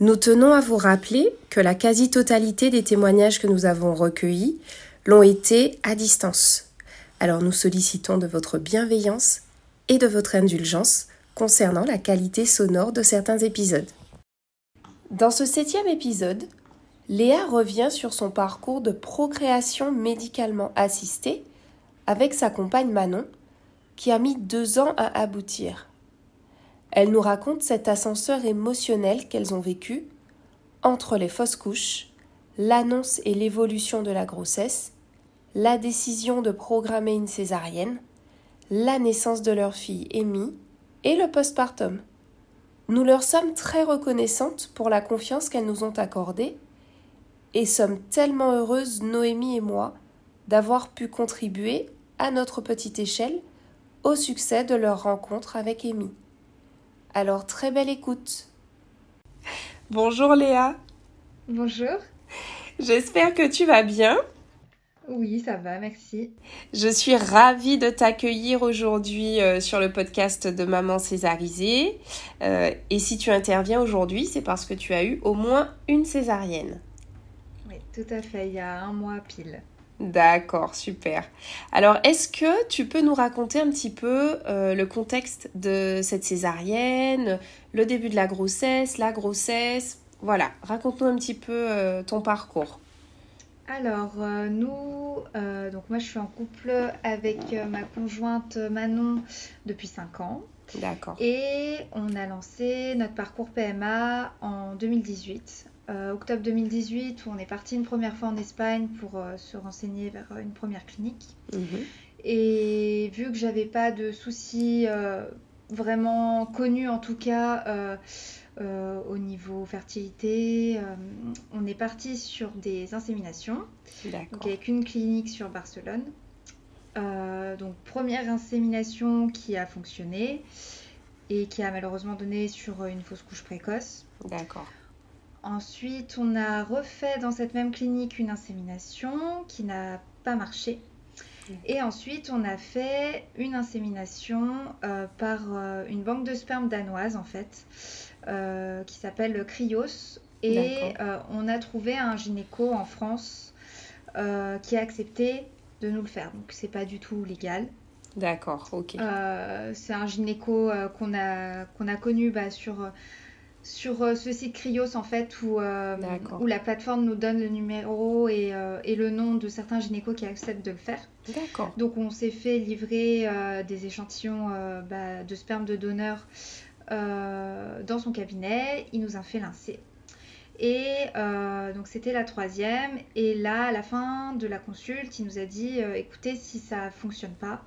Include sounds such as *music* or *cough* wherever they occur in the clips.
Nous tenons à vous rappeler que la quasi-totalité des témoignages que nous avons recueillis l'ont été à distance. Alors nous sollicitons de votre bienveillance et de votre indulgence concernant la qualité sonore de certains épisodes. Dans ce septième épisode, Léa revient sur son parcours de procréation médicalement assistée avec sa compagne Manon, qui a mis deux ans à aboutir. Elle nous raconte cet ascenseur émotionnel qu'elles ont vécu entre les fausses couches, l'annonce et l'évolution de la grossesse, la décision de programmer une césarienne, la naissance de leur fille Amy et le postpartum. Nous leur sommes très reconnaissantes pour la confiance qu'elles nous ont accordée et sommes tellement heureuses, Noémie et moi, d'avoir pu contribuer, à notre petite échelle, au succès de leur rencontre avec Amy. Alors très belle écoute. Bonjour Léa. Bonjour. J'espère que tu vas bien. Oui, ça va, merci. Je suis ravie de t'accueillir aujourd'hui euh, sur le podcast de Maman Césarisée. Euh, et si tu interviens aujourd'hui, c'est parce que tu as eu au moins une césarienne. Oui, tout à fait, il y a un mois pile. D'accord, super. Alors, est-ce que tu peux nous raconter un petit peu euh, le contexte de cette césarienne, le début de la grossesse, la grossesse? Voilà, raconte-nous un petit peu ton parcours. Alors, euh, nous, euh, donc moi je suis en couple avec euh, ma conjointe Manon depuis 5 ans. D'accord. Et on a lancé notre parcours PMA en 2018. Octobre 2018, où on est parti une première fois en Espagne pour se renseigner vers une première clinique. Mhm. Et vu que j'avais pas de soucis vraiment connus en tout cas euh, au niveau fertilité. Euh, on est parti sur des inséminations, donc avec une clinique sur Barcelone. Euh, donc première insémination qui a fonctionné et qui a malheureusement donné sur une fausse couche précoce. D'accord. Ensuite, on a refait dans cette même clinique une insémination qui n'a pas marché. Et ensuite, on a fait une insémination par une banque de sperme danoise, en fait, euh, qui s'appelle Cryos. Et euh, on a trouvé un gynéco en France euh, qui a accepté de nous le faire. Donc c'est pas du tout légal. D'accord, ok. c'est un gynéco qu'on a, qu'on a connu bah, sur, sur ce site Cryos en fait où, où la plateforme nous donne le numéro et, et, le nom de certains gynécos qui acceptent de le faire. D'accord. Donc on s'est fait livrer des échantillons bah, de sperme de donneurs euh, dans son cabinet, il nous a fait l'insé. Et euh, donc c'était la troisième. Et là, à la fin de la consulte, il nous a dit, euh, écoutez, si ça fonctionne pas,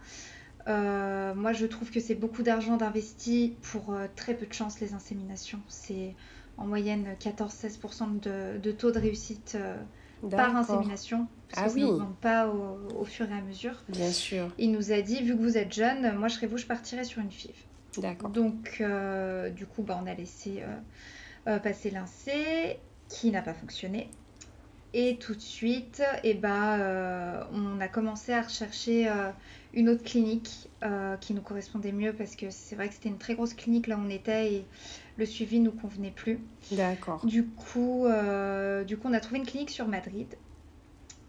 moi je trouve que c'est beaucoup d'argent d'investi pour très peu de chance les inséminations. C'est en moyenne 14-16% de, taux de réussite par insémination, parce ah que oui. pas au, fur et à mesure. Bien sûr. Il nous a dit, vu que vous êtes jeune, moi je serais vous, je partirais sur une FIV. D'accord. Donc, euh, du coup, bah, on a laissé euh, euh, passer l'insé qui n'a pas fonctionné. Et tout de suite, eh bah, on a commencé à rechercher une autre clinique qui nous correspondait mieux parce que c'est vrai que c'était une très grosse clinique là où on était et le suivi nous convenait plus. D'accord. Du coup, du coup, on a trouvé une clinique sur Madrid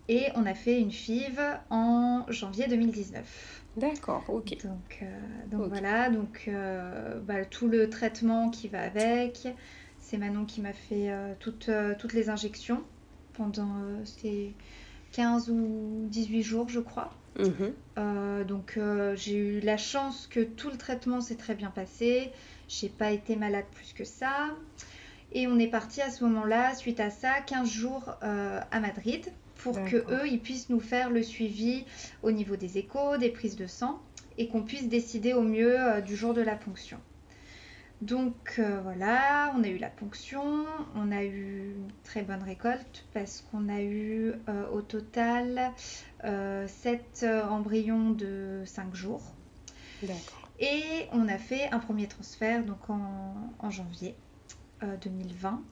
et on a fait une FIV en janvier 2019. D'accord, ok. Donc, euh, donc voilà, donc euh, bah, tout le traitement qui va avec. C'est Manon qui m'a fait euh, toutes, toutes les injections pendant ces 15 ou 18 jours, je crois. Mhm. donc j'ai eu la chance que tout le traitement s'est très bien passé. J'ai pas été malade plus que ça. Et on est parti à ce moment-là, suite à ça, 15 jours à Madrid pour que eux ils puissent nous faire le suivi au niveau des échos, des prises de sang et qu'on puisse décider au mieux euh, du jour de la ponction. Donc euh, voilà, on a eu la ponction, on a eu une très bonne récolte parce qu'on a eu euh, au total 7 embryons de 5 jours. Et on a fait un premier transfert donc en janvier 2020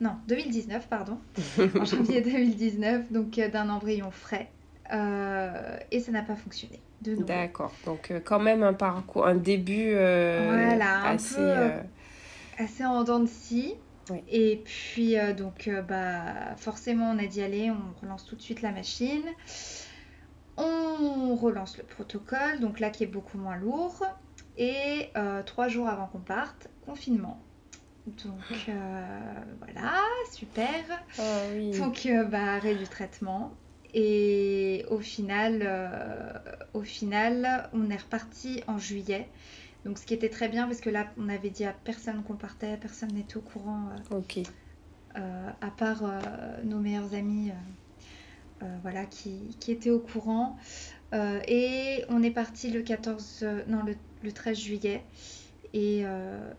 non, 2019, pardon, en janvier 2019, *laughs* donc euh, d'un embryon frais. Euh, et ça n'a pas fonctionné. D'accord, donc euh, quand même un parcours, un début voilà, assez, un peu, assez en dents de scie. Et puis, donc, bah, forcément, on a dit allez, on relance tout de suite la machine. On relance le protocole, donc là qui est beaucoup moins lourd. Et trois jours avant qu'on parte, confinement. Donc euh, voilà, super. Ah Donc euh, bah, arrêt du traitement. Et au final, euh, au final, on est reparti en juillet. Donc ce qui était très bien parce que là, on avait dit à personne qu'on partait, personne n'était au courant. ok. à part nos meilleurs amis, voilà, qui, qui, étaient au courant. et on est parti le 14, non le, le 13 juillet et,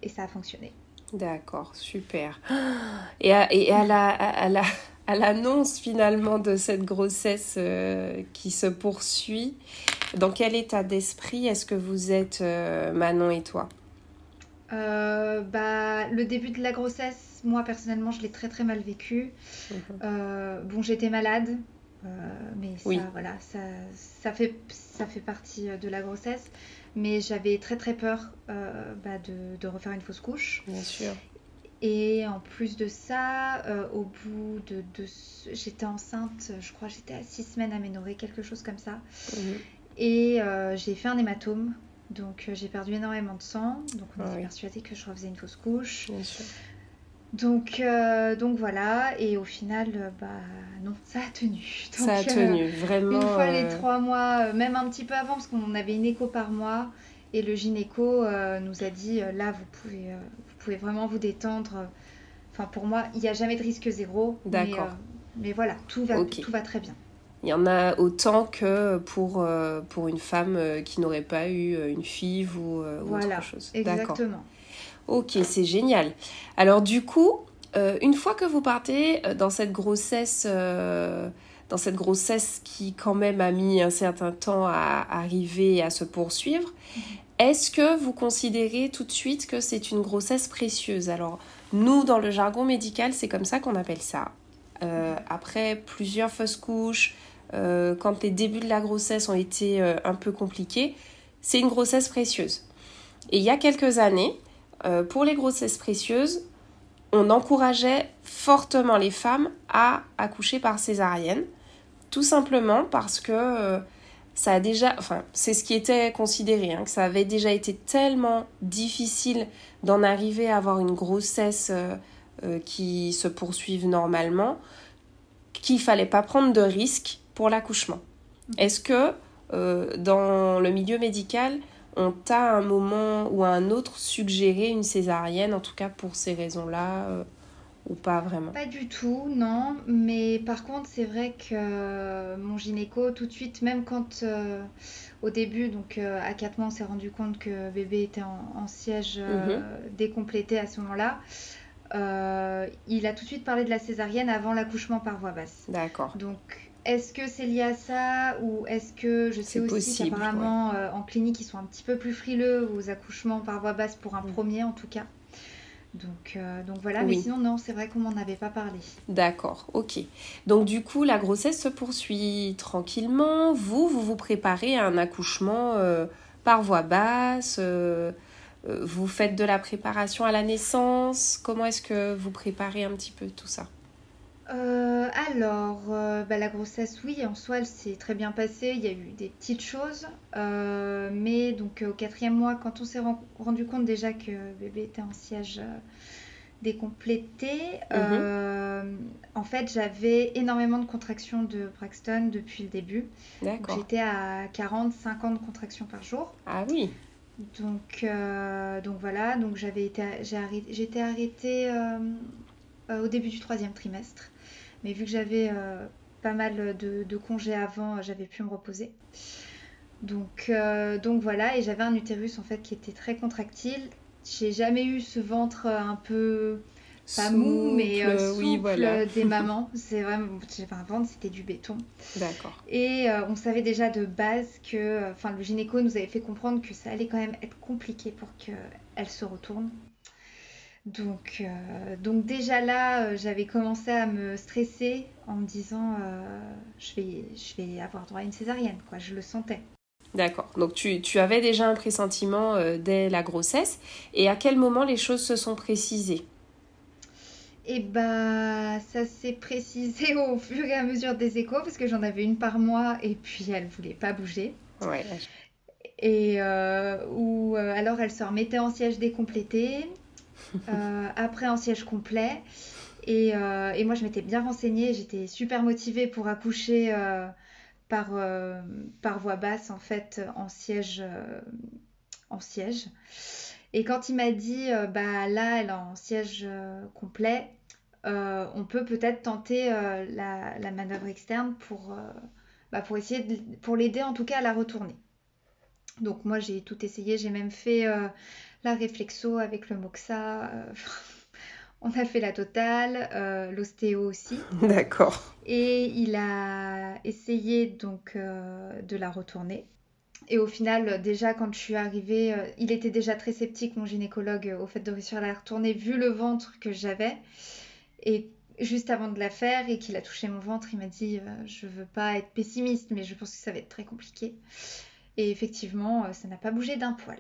et ça a fonctionné. D'accord, super. *gasps* Et à, et à la, à, la, à l'annonce finalement de cette grossesse euh, qui se poursuit, dans quel état d'esprit est-ce que vous êtes, euh, Manon et toi? Euh, bah, Le début de la grossesse, moi personnellement, je l'ai très très mal vécu. Mhm. bon, j'étais malade, mais ça, voilà, ça, ça, fait, ça fait partie de la grossesse mais j'avais très très peur euh, bah, de, de, refaire une fausse couche. Bien sûr. Et en plus de ça, euh, au bout de, de j'étais enceinte, je crois j'étais à six semaines aménorrhée, quelque chose comme ça. Mhm. Et euh, j'ai fait un hématome, donc j'ai perdu énormément de sang. Donc on était persuadé que je refaisais une fausse couche. Bien sûr. Donc, euh, donc voilà, et au final, euh, bah non, ça a tenu. *laughs* ça a tenu, euh, vraiment. Une fois les trois mois, même un petit peu avant, parce qu'on avait une écho par mois, et le gynéco nous a dit là, vous pouvez, pouvez vraiment vous détendre. Enfin, pour moi, il n'y a jamais de risque zéro. D'accord. Mais, voilà, tout va, tout va très bien. Il y en a autant que pour, pour une femme qui n'aurait pas eu une FIV ou, ou autre chose. Exactement. Ok, c'est génial. Alors du coup, euh, une fois que vous partez euh, dans cette grossesse, euh, dans cette grossesse qui quand même a mis un certain temps à arriver et à se poursuivre, mhm. Est-ce que vous considérez tout de suite que c'est une grossesse précieuse? Alors nous, dans le jargon médical, c'est comme ça qu'on appelle ça. après plusieurs fausses couches, quand les débuts de la grossesse ont été un peu compliqués, c'est une grossesse précieuse. Et il y a quelques années, euh, pour les grossesses précieuses, on encourageait fortement les femmes à accoucher par césarienne, tout simplement parce que euh, ça a déjà, enfin, c'est ce qui était considéré, hein, que ça avait déjà été tellement difficile d'en arriver à avoir une grossesse euh, qui se poursuive normalement, qu'il fallait pas prendre de risques pour l'accouchement. Est-ce que dans le milieu médical, on t'a à un moment ou à un autre suggéré une césarienne, en tout cas pour ces raisons-là, euh, ou pas vraiment? Pas du tout, non. Mais par contre, c'est vrai que euh, mon gynéco, tout de suite, même quand euh, au début, donc à 4 mois, on s'est rendu compte que bébé était en, siège mhm. décomplété à ce moment-là. il a tout de suite parlé de la césarienne avant l'accouchement par voie basse. D'accord. Donc est-ce que c'est lié à ça ou est-ce que je sais aussi qu'apparemment euh, en clinique ils sont un petit peu plus frileux aux accouchements par voie basse pour un mm. premier en tout cas? Donc, euh, donc voilà, mais sinon non, c'est vrai qu'on m'en avait pas parlé. D'accord, ok. Donc du coup, la grossesse se poursuit tranquillement. Vous, vous vous préparez à un accouchement euh, par voie basse. vous faites de la préparation à la naissance. Comment est-ce que vous préparez un petit peu tout ça? Euh, alors, euh, bah, la grossesse, oui, en soi, elle s'est très bien passée. Il y a eu des petites choses. Euh, mais donc, au quatrième mois, quand on s'est rendu compte déjà que bébé était en siège décomplété. Mhm. en fait, j'avais énormément de contractions de Braxton depuis le début. D'accord. J'étais à 40-50 contractions par jour. Ah oui. Donc, donc voilà, donc j'avais été, j'ai arrêté, j'étais arrêtée au début du troisième trimestre. Mais vu que j'avais pas mal de, congés avant, j'avais pu me reposer. Donc, euh, donc voilà, et j'avais un utérus en fait qui était très contractile. J'ai jamais eu ce ventre un peu pas mou, mais euh, souple *laughs* des mamans. C'est vraiment, un ventre, c'était du béton. D'accord. Et euh, on savait déjà de base que, enfin, le gynéco nous avait fait comprendre que ça allait quand même être compliqué pour qu'elle se retourne. Donc, euh, donc déjà là, euh, j'avais commencé à me stresser en me disant euh, je, vais, je vais avoir droit à une césarienne, quoi. Je le sentais. D'accord. Donc tu, tu, avais déjà un pressentiment dès la grossesse. Et à quel moment les choses se sont précisées? Eh bah, ça s'est précisé *laughs* au fur et à mesure des échos parce que j'en avais une par mois et puis elle voulait pas bouger. Ouais. Et ou alors elle se remettait en siège décomplété. *laughs* Euh, après un siège complet. Euh, et, moi, je m'étais bien renseignée, j'étais super motivée pour accoucher euh, par, par voie basse, en fait, en siège. en siège. Et quand il m'a dit, bah là, elle est en siège complet, on peut peut-être tenter la, manœuvre externe pour, bah, pour essayer pour l'aider en tout cas à la retourner. Donc moi j'ai tout essayé, j'ai même fait la réflexo avec le moxa. Euh, *laughs* on a fait la totale, euh, l'ostéo aussi. *laughs* D'accord. Et il a essayé donc euh, de la retourner. Et au final, déjà quand je suis arrivée, il était déjà très sceptique, mon gynécologue, au fait de réussir à la retourner, vu le ventre que j'avais. Et juste avant de la faire et qu'il a touché mon ventre, il m'a dit Je veux pas être pessimiste, mais je pense que ça va être très compliqué. Et effectivement, ça n'a pas bougé d'un poil.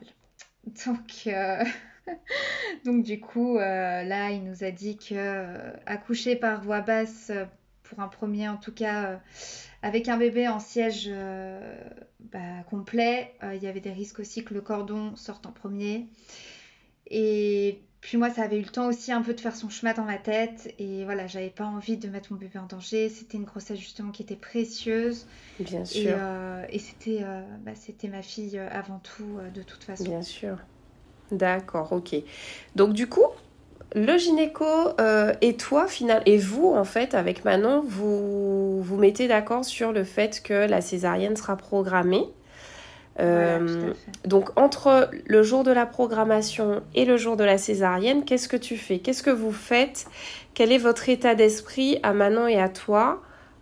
*laughs* Donc, euh, *laughs* donc du coup, euh, là, il nous a dit que euh, accoucher par voie basse, pour un premier en tout cas, avec un bébé en siège bah, complet, il y avait des risques aussi que le cordon sorte en premier. Et puis moi, ça avait eu le temps aussi un peu de faire son chemin dans ma tête. Et voilà, j'avais pas envie de mettre mon bébé en danger. C'était une grossesse justement qui était précieuse. Bien sûr. Et, c'était, bah, c'était ma fille avant tout, de toute façon. Bien sûr. D'accord, ok. Donc du coup, le gynéco euh, et toi, final, et vous, en fait, avec Manon, vous vous mettez d'accord sur le fait que la césarienne sera programmée. Euh, donc entre le jour de la programmation et le jour de la césarienne, qu'est-ce que tu fais? Qu'est-ce que vous faites? Quel est votre état d'esprit à Manon et à toi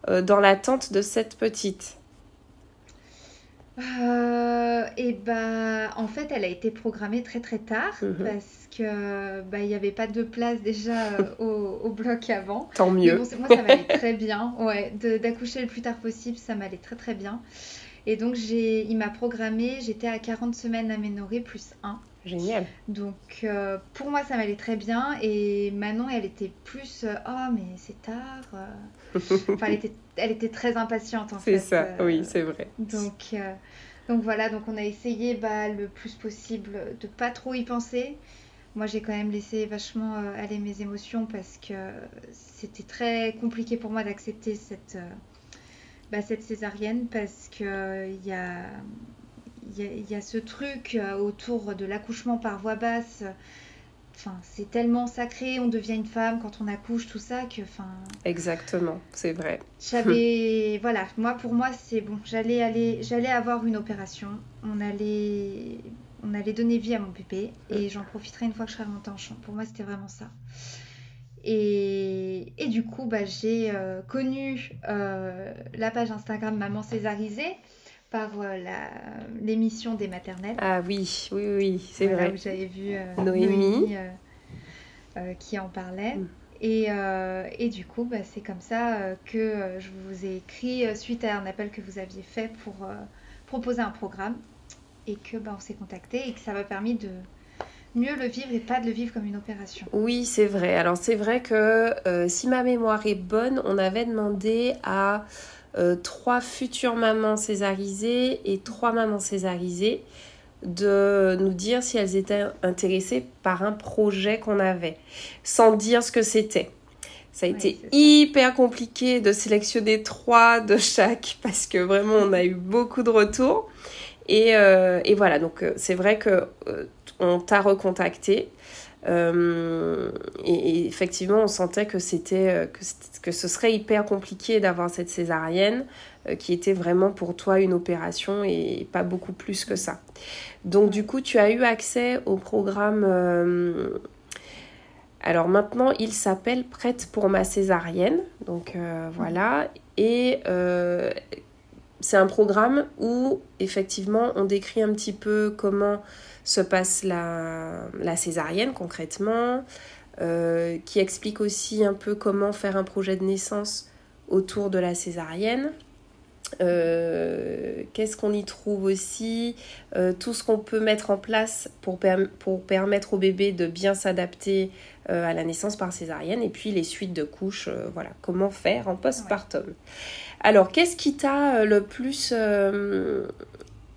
euh, dans l'attente de cette petite? Euh, et bah, en fait, elle a été programmée très très tard mhm. parce que bah, il n'y avait pas de place déjà *laughs* euh, au, bloc avant. Tant mieux. moi, ça m'allait très bien. Ouais, d'accoucher le plus tard possible, ça m'allait très très bien. Et donc, j'ai, il m'a programmé, j'étais à 40 semaines aménorrhée plus 1. Génial. Donc, euh, pour moi, ça m'allait très bien. Et Manon, elle était plus Oh, mais c'est tard. *laughs* enfin, elle était, elle était très impatiente en fait. C'est ça, oui, c'est vrai. Donc, donc voilà, donc on a essayé bah, le plus possible de pas trop y penser. Moi, j'ai quand même laissé vachement euh, aller mes émotions parce que c'était très compliqué pour moi d'accepter cette, euh, bah, cette césarienne parce qu'il il y a, y, a, ce truc euh, autour de l'accouchement par voie basse Enfin, c'est tellement sacré, on devient une femme quand on accouche, tout ça, que... Enfin, Exactement, c'est vrai. J'avais... *laughs* voilà, moi, pour moi, c'est bon. J'allais aller... J'allais avoir une opération. On allait... On allait donner vie à mon bébé. Et j'en profiterai une fois que je serai remontée en champ. Pour moi, c'était vraiment ça. Et, et du coup, bah, j'ai euh, connu euh, la page Instagram Maman Césarisée par euh, l'émission des maternelles. Ah oui, oui, oui, c'est vrai. Où j'avais vu Noémie, qui en parlait. Mm. Et, et, du coup, bah, c'est comme ça que je vous ai écrit suite à un appel que vous aviez fait pour proposer un programme et que bah, on s'est contacté et que ça m'a permis de mieux le vivre et pas de le vivre comme une opération. Oui, c'est vrai. Alors c'est vrai que si ma mémoire est bonne, on avait demandé à euh, trois futures mamans césarisées et trois mamans césarisées de nous dire si elles étaient intéressées par un projet qu'on avait, sans dire ce que c'était. Ça a été hyper compliqué de sélectionner trois de chaque *laughs* parce que vraiment on a eu beaucoup de retours. Et, euh, et voilà, donc euh, c'est vrai que euh, on t'a recontacté. et, effectivement, on sentait que c'était que, ce serait hyper compliqué d'avoir cette césarienne qui était vraiment pour toi une opération et pas beaucoup plus que ça. Donc du coup, tu as eu accès au programme alors maintenant, il s'appelle Prête pour ma césarienne. Donc euh, voilà. Et euh, c'est un programme où effectivement on décrit un petit peu comment se passe la, césarienne concrètement, euh, qui explique aussi un peu comment faire un projet de naissance autour de la césarienne. Qu'est-ce qu'on y trouve aussi Tout ce qu'on peut mettre en place pour, pour permettre au bébé de bien s'adapter euh, à la naissance par césarienne et puis les suites de couches, euh, voilà, comment faire en postpartum. Alors, qu'est-ce qui t'a euh, le plus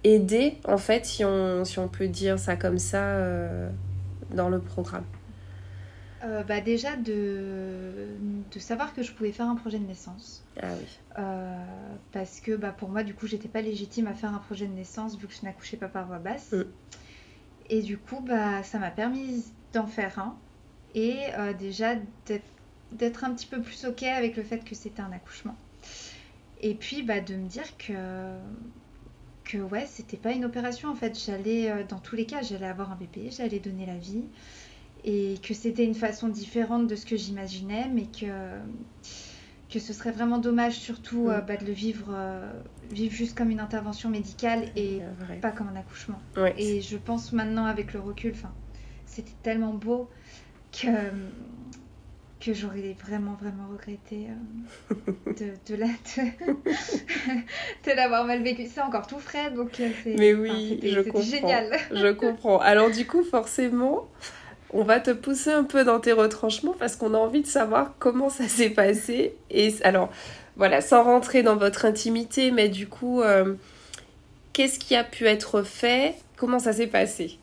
aidé, en fait, si on, si on peut dire ça comme ça, dans le programme bah déjà de, de, savoir que je pouvais faire un projet de naissance. Ah oui. parce que bah, pour moi, du coup, j'étais pas légitime à faire un projet de naissance vu que je n'accouchais pas par voie basse. Mm. Et du coup, bah, ça m'a permis d'en faire un et euh, déjà d'être un petit peu plus ok avec le fait que c'était un accouchement. Et puis bah, de me dire que, que ouais, c'était pas une opération en fait. J'allais, euh, dans tous les cas, j'allais avoir un bébé, j'allais donner la vie et que c'était une façon différente de ce que j'imaginais, mais que, que ce serait vraiment dommage surtout mm. euh, bah, de le vivre, vivre juste comme une intervention médicale et pas comme un accouchement. Et je pense maintenant avec le recul, c'était tellement beau que, que j'aurais vraiment, vraiment regretté euh, *laughs* de, *laughs* de, l'avoir mal vécu. C'est encore tout frais, donc euh, c'est Mais oui, je comprends. génial. je comprends. Alors du coup, forcément, on va te pousser un peu dans tes retranchements parce qu'on a envie de savoir comment ça s'est passé. Et alors, voilà, sans rentrer dans votre intimité, mais du coup, euh, qu'est-ce qui a pu être fait? Comment ça s'est passé?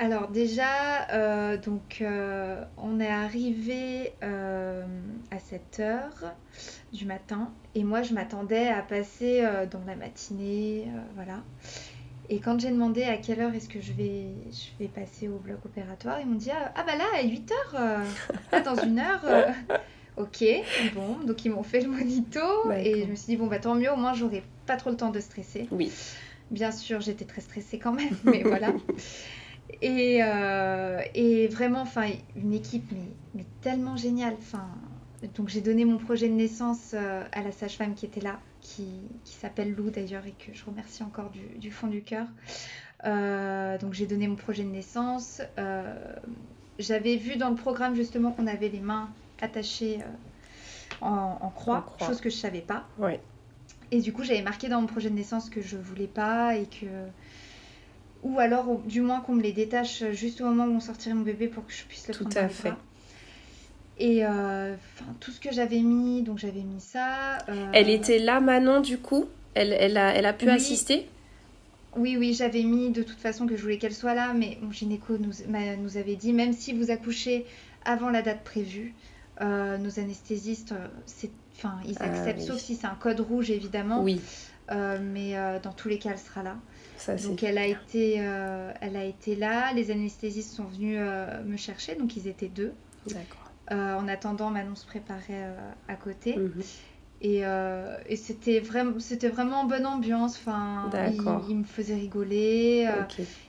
Alors déjà, euh, donc euh, on est arrivé euh, à 7 heures du matin et moi je m'attendais à passer dans la matinée, voilà. Et quand j'ai demandé à quelle heure est-ce que je vais, je vais passer au bloc opératoire, ils m'ont dit ah, bah là à 8 heures, *laughs* dans une heure. ok, bon, donc ils m'ont fait le monito et je me suis dit bon bah tant mieux, au moins j'aurai pas trop le temps de stresser. Oui. Bien sûr, j'étais très stressée quand même, *laughs* mais voilà. Et, euh, et vraiment, enfin, une équipe mais, mais tellement géniale. Enfin, donc j'ai donné mon projet de naissance euh, à la sage-femme qui était là, qui, qui s'appelle Lou d'ailleurs et que je remercie encore du, du fond du cœur. Euh, donc j'ai donné mon projet de naissance. J'avais vu dans le programme justement qu'on avait les mains attachées en, en, croix, chose que je savais pas. Ouais. Et du coup j'avais marqué dans mon projet de naissance que je voulais pas et que ou alors du moins qu'on me les détache juste au moment où on sortirait mon bébé pour que je puisse le tout à fait et euh, tout ce que j'avais mis donc j'avais mis ça euh, elle était là Manon du coup? Elle, elle, a, elle a pu assister? Oui oui j'avais mis de toute façon que je voulais qu'elle soit là mais mon gynéco nous, nous avait dit même si vous accouchez avant la date prévue euh, nos anesthésistes Enfin, ils ah acceptent, sauf si c'est un code rouge, évidemment. Oui. mais dans tous les cas, elle sera là. Donc elle a été, euh, elle a été là. Les anesthésistes sont venus euh, me chercher, donc ils étaient deux. D'accord. Euh, en attendant, Manon se préparait à côté. Mhm. Et, et c'était vraiment, c'était vraiment bonne ambiance. Enfin, ils, me faisaient rigoler.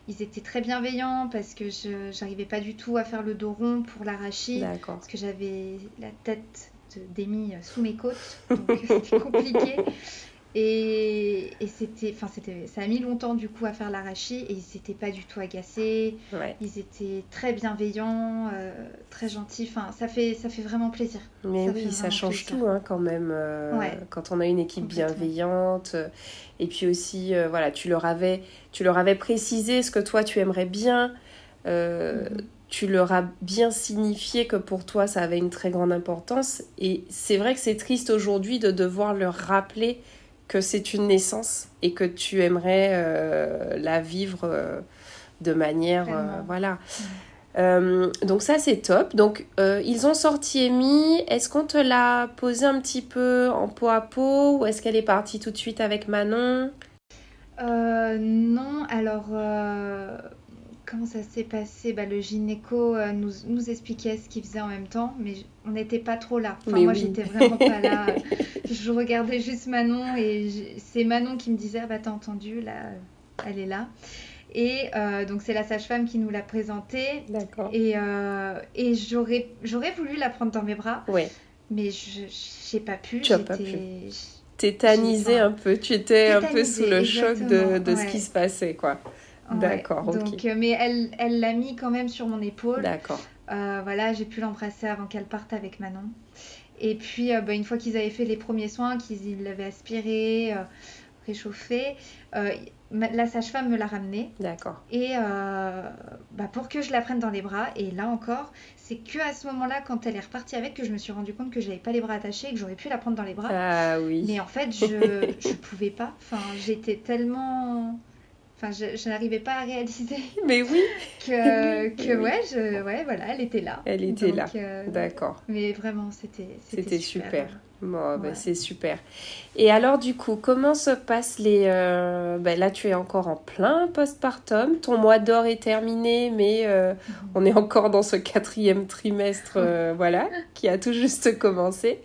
ils étaient très bienveillants parce que je n'arrivais pas du tout à faire le dos rond pour l'arachide. Parce que j'avais la tête d'Emmy sous mes côtes, donc *laughs* c'était compliqué. *laughs* Et, et c'était, enfin c'était, ça a mis longtemps du coup à faire l'arachis et ils n'étaient pas du tout agacés. Ils étaient très bienveillants, euh, très gentils. Enfin, ça fait, ça fait vraiment plaisir. Mais oui, ça change tout hein, quand même. Euh, quand on a une équipe bienveillante. Et puis aussi, euh, voilà, tu leur avais, tu leur avais précisé ce que toi tu aimerais bien. Mhm. Tu leur as bien signifié que pour toi ça avait une très grande importance. Et c'est vrai que c'est triste aujourd'hui de devoir leur rappeler que c'est une naissance et que tu aimerais euh, la vivre euh, de manière euh, voilà. donc ça c'est top. Donc ils ont sorti Amy. Est-ce qu'on te l'a posé un petit peu en peau à peau ou est-ce qu'elle est partie tout de suite avec Manon? Non, alors comment ça s'est passé bah, Le gynéco euh, nous, nous, expliquait ce qu'il faisait en même temps, mais on n'était pas trop là. Enfin, moi, j'étais vraiment pas là. *laughs* Je regardais juste Manon et c'est Manon qui me disait ah, bah, T'as entendu, là, elle est là. Et euh, donc, c'est la sage-femme qui nous l'a présentée. D'accord. Et, euh, et j'aurais, j'aurais voulu la prendre dans mes bras. Oui. Mais je n'ai pas pu. Tu n'as pas pu tétanisée un peu, tu étais un peu sous le choc de, de ce qui se passait, quoi. D'accord, Donc, euh, mais elle, elle l'a mis quand même sur mon épaule. D'accord. Euh, voilà, j'ai pu l'embrasser avant qu'elle parte avec Manon. Et puis, euh, bah, une fois qu'ils avaient fait les premiers soins, qu'ils l'avaient aspiré, réchauffé, la sage-femme me l'a ramené. D'accord. Et bah, pour que je la prenne dans les bras. Et là encore, c'est que à ce moment-là, quand elle est repartie avec, que je me suis rendu compte que j'avais pas les bras attachés et que j'aurais pu la prendre dans les bras. Ah oui. Mais en fait, je *laughs* ne pouvais pas. Enfin, j'étais tellement Enfin, je, n'arrivais pas à réaliser. *laughs* *laughs* Mais oui. que, que ouais, je, ouais, voilà, elle était là. Elle était là. Euh, D'accord. Mais vraiment, c'était. C'était super. Bon, ben, c'est super. Et alors, du coup, comment se passent les. Euh, ben, là, tu es encore en plein postpartum. Ton mois d'or est terminé, mais euh, *laughs* on est encore dans ce quatrième trimestre, voilà, qui a tout juste commencé.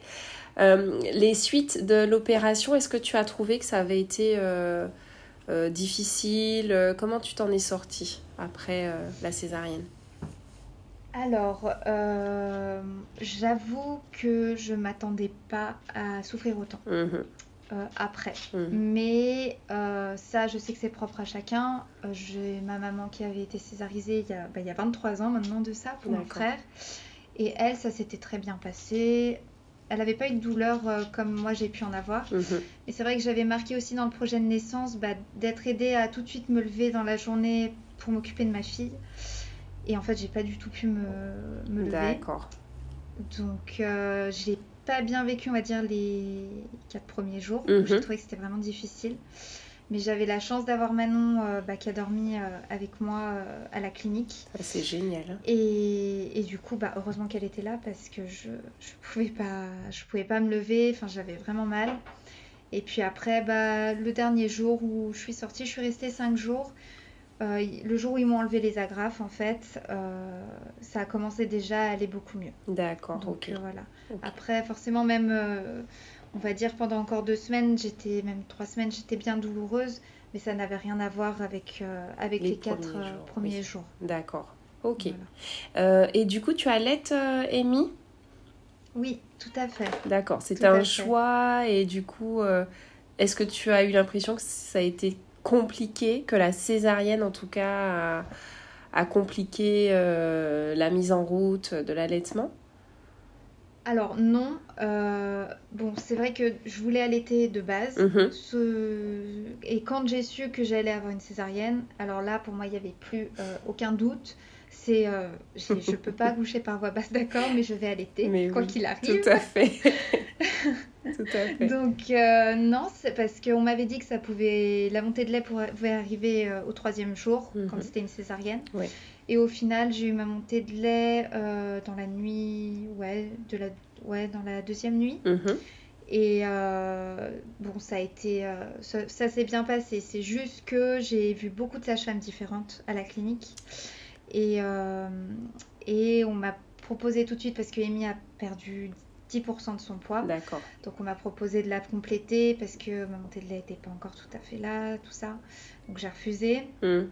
les suites de l'opération, est-ce que tu as trouvé que ça avait été euh, difficile euh, Comment tu t'en es sortie après euh, la césarienne? Alors, j'avoue que je m'attendais pas à souffrir autant mhm. après. Mhm. Mais ça, je sais que c'est propre à chacun. J'ai ma maman qui avait été césarisée il y a, bah, il y a 23 ans maintenant de ça pour mon frère. Et elle, ça s'était très bien passé elle n'avait pas eu de douleur euh, comme moi j'ai pu en avoir. Mhm. Et c'est vrai que j'avais marqué aussi dans le projet de naissance bah, d'être aidée à tout de suite me lever dans la journée pour m'occuper de ma fille. Et en fait, j'ai pas du tout pu me, me lever. D'accord. Donc, euh, j'ai pas bien vécu, on va dire, les quatre premiers jours. Je mhm. trouvais que c'était vraiment difficile. Mais j'avais la chance d'avoir Manon euh, bah, qui a dormi euh, avec moi euh, à la clinique. Ah, c'est génial. Hein. Et, et, du coup, bah, heureusement qu'elle était là parce que je ne pouvais, pas, je pouvais pas me lever. Enfin, j'avais vraiment mal. Et puis après, bah, le dernier jour où je suis sortie, je suis restée cinq jours. le jour où ils m'ont enlevé les agrafes, en fait, ça a commencé déjà à aller beaucoup mieux. D'accord. Donc voilà. Après, forcément, même on va dire pendant encore deux semaines, j'étais même trois semaines, j'étais bien douloureuse, mais ça n'avait rien à voir avec, euh, avec les, quatre euh, premiers jours. D'accord, ok. Euh, et du coup, tu allaites Amy? Oui, tout à fait. D'accord, c'était un choix et du coup, est-ce que tu as eu l'impression que ça a été compliqué, que la césarienne en tout cas a, a compliqué la mise en route de l'allaitement? Alors non, euh, bon c'est vrai que je voulais allaiter de base mhm. et quand j'ai su que j'allais avoir une césarienne, alors là pour moi il n'y avait plus euh, aucun doute. C'est, euh, je ne peux pas *laughs* coucher par voie basse d'accord, mais je vais allaiter quoi qu'il arrive. Tout à fait. *laughs* tout à fait. Donc non, c'est parce qu'on m'avait dit que ça pouvait, la montée de lait pouvait arriver au troisième jour quand mhm. c'était une césarienne. Ouais. Et au final, j'ai eu ma montée de lait euh, dans la nuit, ouais, de la, ouais, dans la deuxième nuit. Mhm. Et euh, bon, ça a été, euh, ça, s'est bien passé. C'est juste que j'ai vu beaucoup de sages-femmes différentes à la clinique. Et, et on m'a proposé tout de suite, parce que Amy a perdu 10% de son poids. D'accord. Donc on m'a proposé de la compléter parce que ma montée de lait n'était pas encore tout à fait là, tout ça. Donc j'ai refusé. Mhm.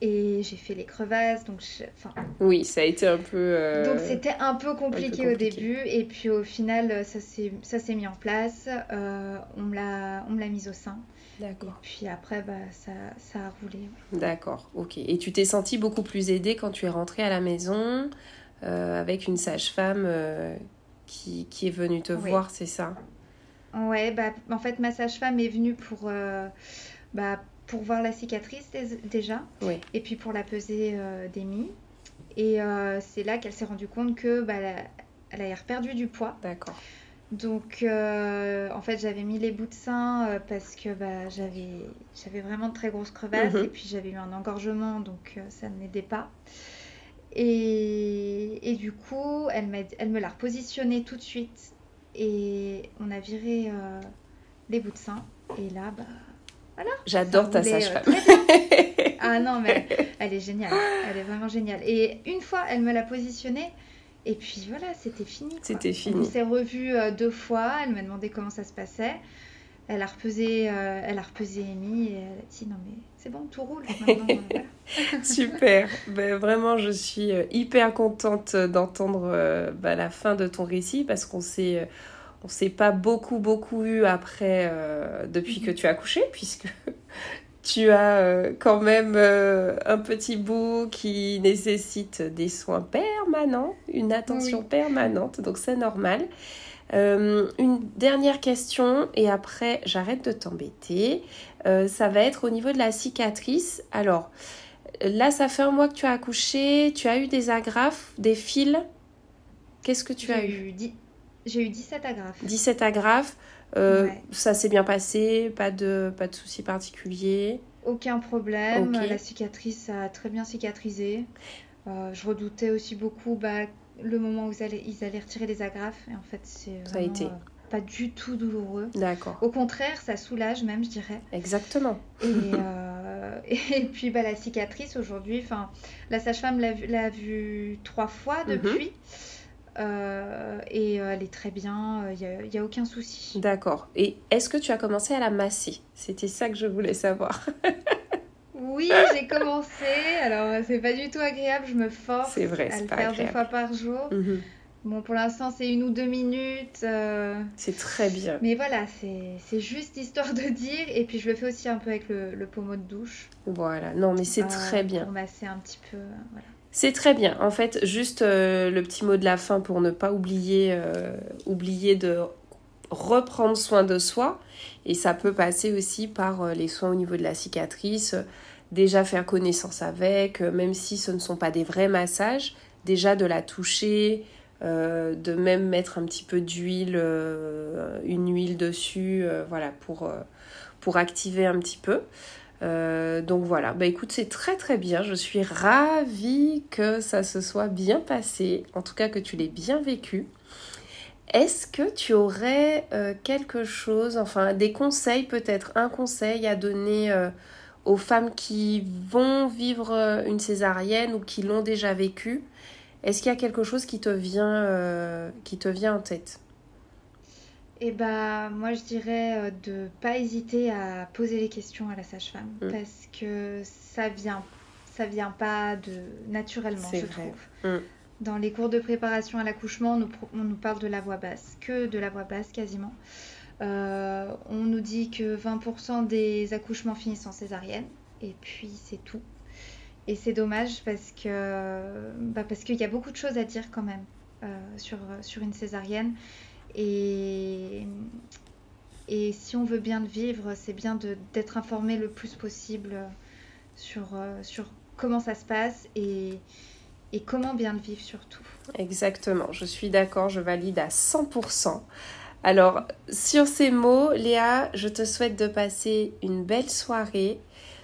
Et j'ai fait les crevasses, donc oui, ça a été un peu. Euh, donc c'était un peu compliqué, au début, et puis au final, ça s'est mis en place. Euh, on me l'a mise au sein. D'accord. Et puis après, bah, ça, ça a roulé. D'accord, ok. Et tu t'es sentie beaucoup plus aidée quand tu es rentrée à la maison euh, avec une sage-femme qui, qui, est venue te voir, c'est ça? Ouais, bah, en fait, ma sage-femme est venue pour. Bah, pour voir la cicatrice déjà, et puis pour la peser euh, d'Emmy. Et euh, c'est là qu'elle s'est rendue compte que bah, elle, a, perdu du poids. D'accord. Donc, euh, en fait, j'avais mis les bouts de sein euh, parce que bah, j'avais, j'avais vraiment de très grosses crevasses Mhm. et puis j'avais eu un engorgement, donc euh, ça ne m'aidait pas. Et, et du coup, elle, m'a, elle me l'a repositionné tout de suite et on a viré les bouts de sein. Et là, bah, J'adore ta euh, sage-femme. bien. *laughs* Ah non, mais elle est géniale. Elle est vraiment géniale. Et une fois, elle me l'a positionnée. Et puis voilà, c'était fini. C'était fini. On s'est revus euh, deux fois. Elle m'a demandé comment ça se passait. Elle a repesé, euh, elle a repesé Amy et elle a dit non mais c'est bon, tout roule. Euh. *laughs* Super. Ben, vraiment, je suis euh, hyper contente d'entendre euh, ben, la fin de ton récit parce qu'on s'est, euh, on s'est pas beaucoup, beaucoup eu après, euh, depuis que tu as accouché, *laughs* puisque tu as euh, quand même euh, un petit bout qui nécessite des soins permanents, une attention Oui. permanente, donc c'est normal. Une dernière question et après j'arrête de t'embêter. Ça va être au niveau de la cicatrice. Alors, Là, ça fait un mois que tu as accouché, tu as eu des agrafes, des fils. Qu'est-ce que tu as eu? eu, j'ai eu 17 agrafes. 17 agrafes. Euh, Ouais. Ça s'est bien passé, pas de, pas de soucis particuliers. Aucun problème. La cicatrice a très bien cicatrisé. Euh, je redoutais aussi beaucoup bah, le moment où ils allaient, ils allaient retirer les agrafes. Et en fait, c'est Ça a été. euh, pas du tout douloureux. D'accord, Au contraire, ça soulage même, je dirais. exactement. Et, euh, *laughs* et puis bah, la cicatrice aujourd'hui, la sage-femme l'a vu, vue trois fois Mhm. depuis. Euh, et euh, elle est très bien, il n'y a, y a aucun souci. D'accord. Et est-ce que tu as commencé à la masser? C'était ça que je voulais savoir. *laughs* Oui, j'ai commencé. Alors, euh, c'est pas du tout agréable, je me force vrai, à le pas faire deux fois par jour. Mhm. Bon, pour l'instant, c'est une ou deux minutes. euh, C'est très bien. Mais voilà, c'est juste histoire de dire. Et puis, je le fais aussi un peu avec le, le pommeau de douche. Voilà. Non, mais c'est euh, très bien. Pour masser un petit peu. euh, voilà. C'est très bien. En fait, juste euh, le petit mot de la fin pour ne pas oublier, euh, oublier de reprendre soin de soi. Et ça peut passer aussi par euh, les soins au niveau de la cicatrice. Déjà faire connaissance avec, même si ce ne sont pas des vrais massages. Déjà de la toucher, de même mettre un petit peu d'huile, une huile dessus, voilà, pour activer un petit peu. Euh, donc voilà, bah écoute, c'est très très bien. Je suis ravie que ça se soit bien passé, en tout cas que tu l'aies bien vécu. Est-ce que tu aurais euh, quelque chose, enfin des conseils peut-être, un conseil à donner euh, aux femmes qui vont vivre une césarienne ou qui l'ont déjà vécu? Est-ce qu'il y a quelque chose qui te vient, qui te vient en tête? Et bah, moi, je dirais euh, de pas hésiter à poser les questions à la sage-femme. Mm. Parce que ça vient, ça vient pas de naturellement, je vrai. trouve. Mm. Dans les cours de préparation à l'accouchement, on nous, pro- on nous parle de la voix basse, que de la voix basse quasiment. Euh, on nous dit que 20% des accouchements finissent en césarienne, et puis c'est tout. Et c'est dommage parce que bah parce qu'il y a beaucoup de choses à dire quand même euh, sur, sur une césarienne. Et, et si on veut bien le vivre, c'est bien d'être informé le plus possible sur, euh, sur comment ça se passe et, et comment bien le vivre surtout. Exactement, je suis d'accord, je valide à 100%. Alors, sur ces mots, Léa, je te souhaite de passer une belle soirée.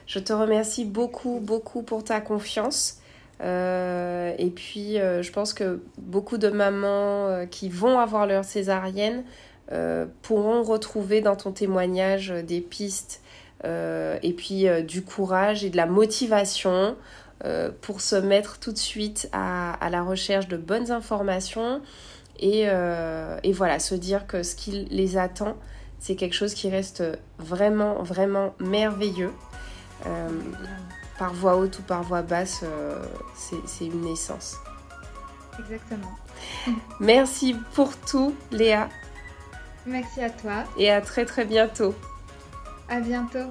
Je te remercie beaucoup, beaucoup pour ta confiance. Euh, et puis, euh, je pense que beaucoup de mamans euh, qui vont avoir leur césarienne pourront retrouver dans ton témoignage des pistes et puis du courage et de la motivation pour se mettre tout de suite à, la recherche de bonnes informations et, voilà, se dire que ce qui les attend, c'est quelque chose qui reste vraiment, vraiment merveilleux. Par voix haute ou par voix basse, euh, c'est c'est une naissance. Exactement. Merci pour tout, Léa, Merci à toi. et à très très bientôt. À bientôt.